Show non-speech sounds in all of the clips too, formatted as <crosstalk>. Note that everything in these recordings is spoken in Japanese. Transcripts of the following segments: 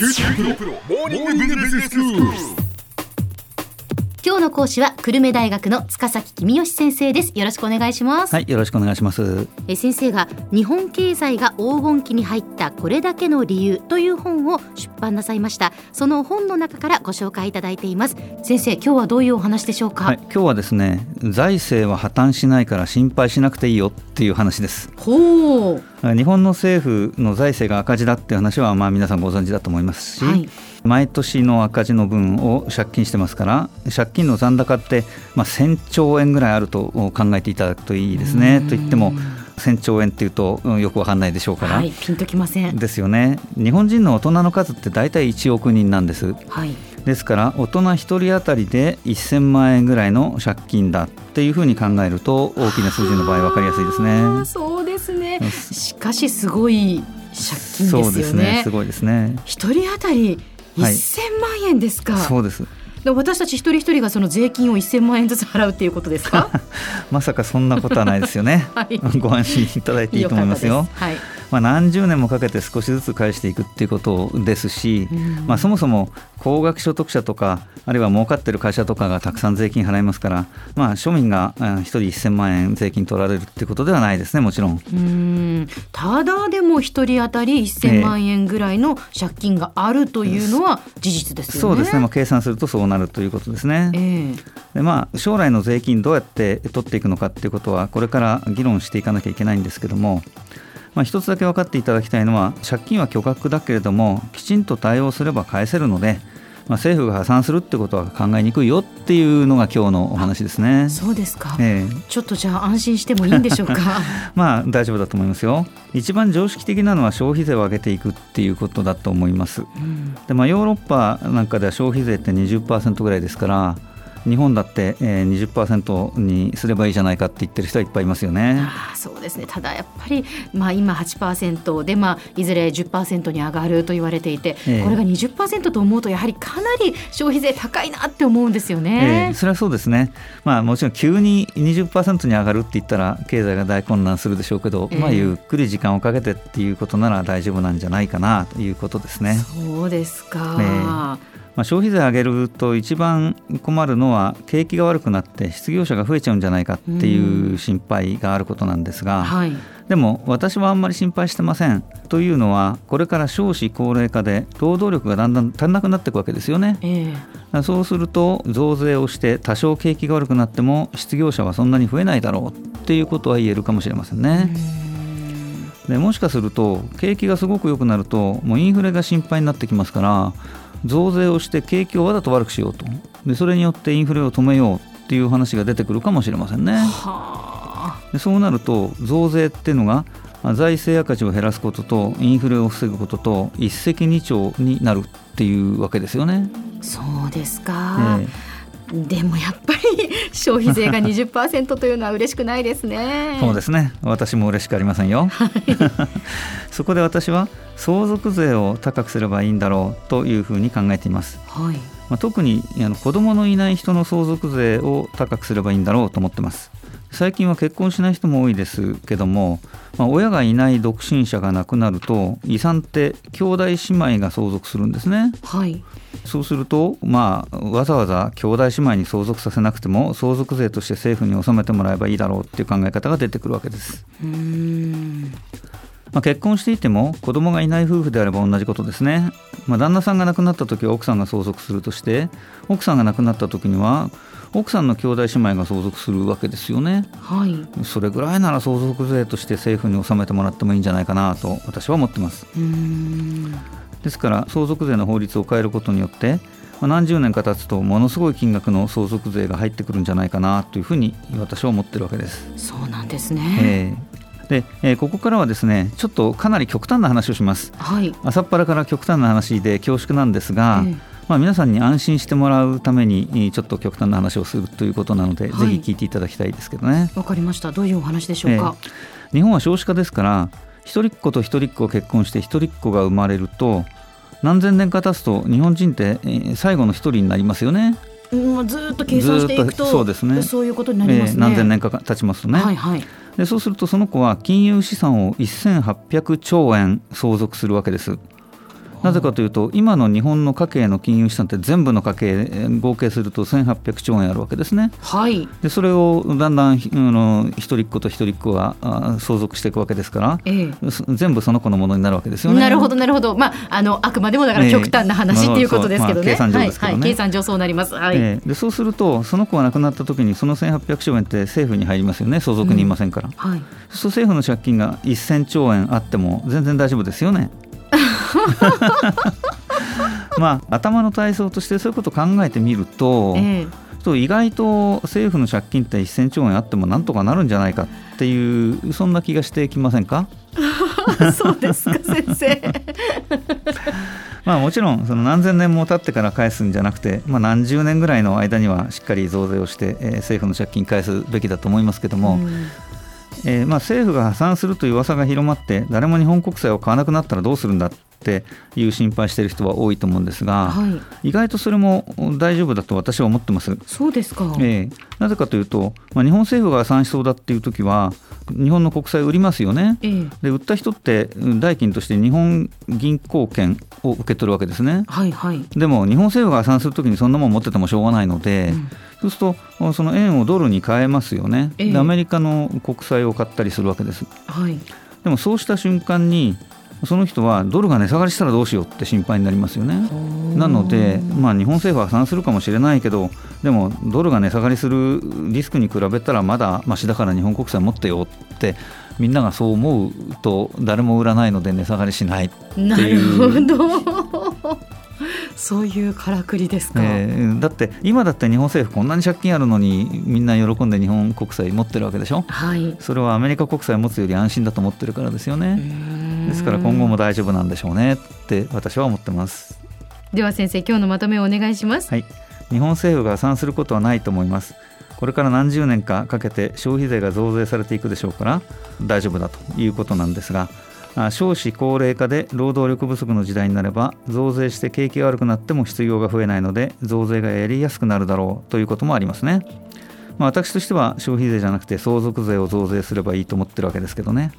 今日の講師は久留米大学の塚崎君吉先生です。よろしくお願いします、はい、よろしくお願いします。え先生が日本経済が黄金期に入ったこれだけの理由という本を出版なさいました。その本の中からご紹介いただいています。先生今日はどういうお話でしょうか、はい、今日はですね、財政は破綻しないから心配しなくていいよっていう話です。ほう日本の政府の財政が赤字だっていう話はまあ皆さんご存知だと思いますし、はい。毎年の赤字の分を借金してますから、借金の残高ってまあ1000兆円ぐらいあると考えていただくといいですね。と言っても1000兆円っていうとうんよくわかんないでしょうから。はい。ピンときません。ですよね。日本人の大人の数って大体1億人なんです。はい。ですから大人1人当たりで1000万円ぐらいの借金だっていうふうに考えると大きな数字の場合分かりやすいですねしかしすごい借金ですよね。そうですね。すごいですね。一人当たりはい。1000万円ですか、そうです。で私たち一人一人がその税金を1000万円ずつ払うっていうことですか？<laughs> まさかそんなことはないですよね。<laughs> はい。ご安心いただいていいと思いますよ。よか。ったですまあ、何十年もかけて少しずつ返していくっていうことですし、うんまあ、そもそも高額所得者とかあるいは儲かってる会社とかがたくさん税金払いますから、まあ、庶民があ1人1000万円税金取られるっていうことではないですねもちろん。はい、うんただでも一人当たり1000万円ぐらいの借金があるというのは事実ですよね。そうですね、まあ、計算するとそうなるということですね。ええでまあ、将来の税金どうやって取っていくのかっていうことはこれから議論していかなきゃいけないんですけども、まあ、一つだけ分かっていただきたいのは借金は巨額だけれどもきちんと対応すれば返せるので、まあ、政府が破産するってことは考えにくいよっていうのが今日のお話ですね。そうですか、ええちょっとじゃあ安心してもいいんでしょうか。<laughs> まあ大丈夫だと思いますよ。一番常識的なのは消費税を上げていくっていうことだと思います。うんでまあ、ヨーロッパなんかでは消費税って20%ぐらいですから日本だって、えー、20%にすればいいじゃないかって言ってる人はいっぱいいますよね。ああそうですねただやっぱり、まあ、今8%で、まあ、いずれ10%に上がると言われていて、ええこれが20%と思うとやはりかなり消費税高いなって思うんですよえねー。それはそうですね、まあ、もちろん急に20%に上がるって言ったら経済が大混乱するでしょうけど、ええまあ、ゆっくり時間をかけてっていうことなら大丈夫なんじゃないかなということですね。そうですか、えまあ、消費税上げると一番困るのは景気が悪くなって失業者が増えちゃうんじゃないかっていう心配があることなんですが、はい、でも私はあんまり心配してませんというのはこれから少子高齢化で労働力がだんだん足んなくなっていくわけですよね。ええ。そうすると増税をして多少景気が悪くなっても失業者はそんなに増えないだろうっていうことは言えるかもしれませんね。でもしかすると景気がすごく良くなるともうインフレが心配になってきますから増税をして景気をわざと悪くしようとでそれによってインフレを止めようっていう話が出てくるかもしれませんね。はあでそうなると増税っていうのがまあ財政赤字を減らすこととインフレを防ぐことと一石二鳥になるっていうわけですよね。そうですか、えでもやっぱり <laughs> 消費税が20%というのは嬉しくないですね。えそうですね私も嬉しくありませんよ。<laughs> そこで私は相続税を高くすればいいんだろうというふうに考えています。はい、まあ、特にあの子供のいない人の相続税を高くすればいいんだろうと思ってます最近は結婚しない人も多いですけども、まあ、親がいない独身者が亡くなると遺産って兄弟姉妹が相続するんですね。はい、そうすると、まあ、わざわざ兄弟姉妹に相続させなくても相続税として政府に納めてもらえばいいだろうっていう考え方が出てくるわけです。うーん。まあ、結婚していても子供がいない夫婦であれば同じことですね、まあ、旦那さんが亡くなった時は奥さんが相続するとして奥さんが亡くなった時には奥さんの兄弟姉妹が相続するわけですよね。はい、それぐらいなら相続税として政府に納めてもらってもいいんじゃないかなと私は思ってます。うーん。ですから相続税の法律を変えることによってまあ何十年か経つとものすごい金額の相続税が入ってくるんじゃないかなというふうに私は思ってるわけです。そうなんですね。えーで、えーここからはですねちょっとかなり極端な話をします。はい、朝っぱらから極端な話で恐縮なんですが、ええまあ、皆さんに安心してもらうためにえーちょっと極端な話をするということなので、はいぜひ聞いていただきたいですけどねわかりました。どういうお話でしょうか？日本は少子化ですから一人っ子と一人っ子を結婚して一人っ子が生まれると何千年か経つと日本人ってえー最後の一人になりますよね。うん、ずーっと計算していくとそうですねそういうことになりますね。えー何千年か経ちますとね、はいはい。でそうするとその子は金融資産を1800兆円相続するわけです。なぜかというと今の日本の家計の金融資産って全部の家計合計すると1800兆円あるわけですね。はい、でそれをだんだんあの一人っ子と一人っ子が相続していくわけですから、ええ、全部その子のものになるわけですよね。なるほどなるほど、まあ、あのあくまでもだから極端な話、っていうことですけどね。計算上ですけどね、はい、計算上そうなります、はい。ええ、でそうするとその子が亡くなった時にその1800兆円って政府に入りますよね。相続人いませんから、うん。はい、そう政府の借金が1000兆円あっても全然大丈夫ですよね。<laughs> まあ頭の体操としてそういうことを考えてみると、ええ、意外と政府の借金って1000兆円あってもなんとかなるんじゃないかっていうそんな気がしてきませんか？<laughs> そうですか先生。<laughs> まあもちろんその何千年も経ってから返すんじゃなくて、まあ、何十年ぐらいの間にはしっかり増税をして、えー、政府の借金返すべきだと思いますけども、うん。えー、まあ政府が破産するという噂が広まって誰も日本国債を買わなくなったらどうするんだっていう心配している人は多いと思うんですが、はい、意外とそれも大丈夫だと私は思ってます。そうですか、えー、なぜかというと、まあ、日本政府が破産しそうだっていう時は日本の国債売りますよね、えー、で売った人って代金として日本銀行券を受け取るわけですね、はいはい、でも日本政府が破産する時にそんなもん持っててもしょうがないので、うん。そうするとその円をドルに変えますよね、えー、アメリカの国債を買ったりするわけです、はい、でもそうした瞬間にその人はドルが値下がりしたらどうしようって心配になりますよね。なので、まあ、日本政府は破産するかもしれないけどでもドルが値下がりするリスクに比べたらまだましだから日本国債持ってよってみんながそう思うと誰も売らないので値下がりしないっていう。なるほど。そういうからくりですか、えー、だって今だって日本政府こんなに借金あるのにみんな喜んで日本国債持ってるわけでしょ、はい、それはアメリカ国債持つより安心だと思ってるからですよねですから今後も大丈夫なんでしょうねって私は思ってますでは先生今日のまとめをお願いしますはい日本政府が破産することはないと思いますこれから何十年かかけて消費税が増税されていくでしょうから大丈夫だということなんですが少子高齢化で労働力不足の時代になれば増税して景気が悪くなっても失業が増えないので増税がやりやすくなるだろうということもありますね。まあ、私としては消費税じゃなくて相続税を増税すればいいと思ってるわけですけどね。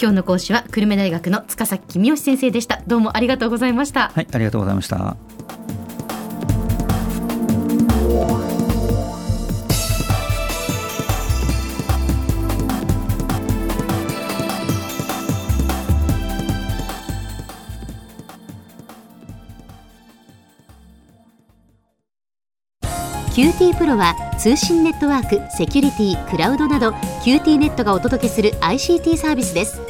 今日の講師は久留米大学の塚崎君吉先生でした。どうもありがとうございました。はい、ありがとうございました。QT プロは通信ネットワーク、セキュリティ、クラウドなど QT ネットがお届けする ICT サービスです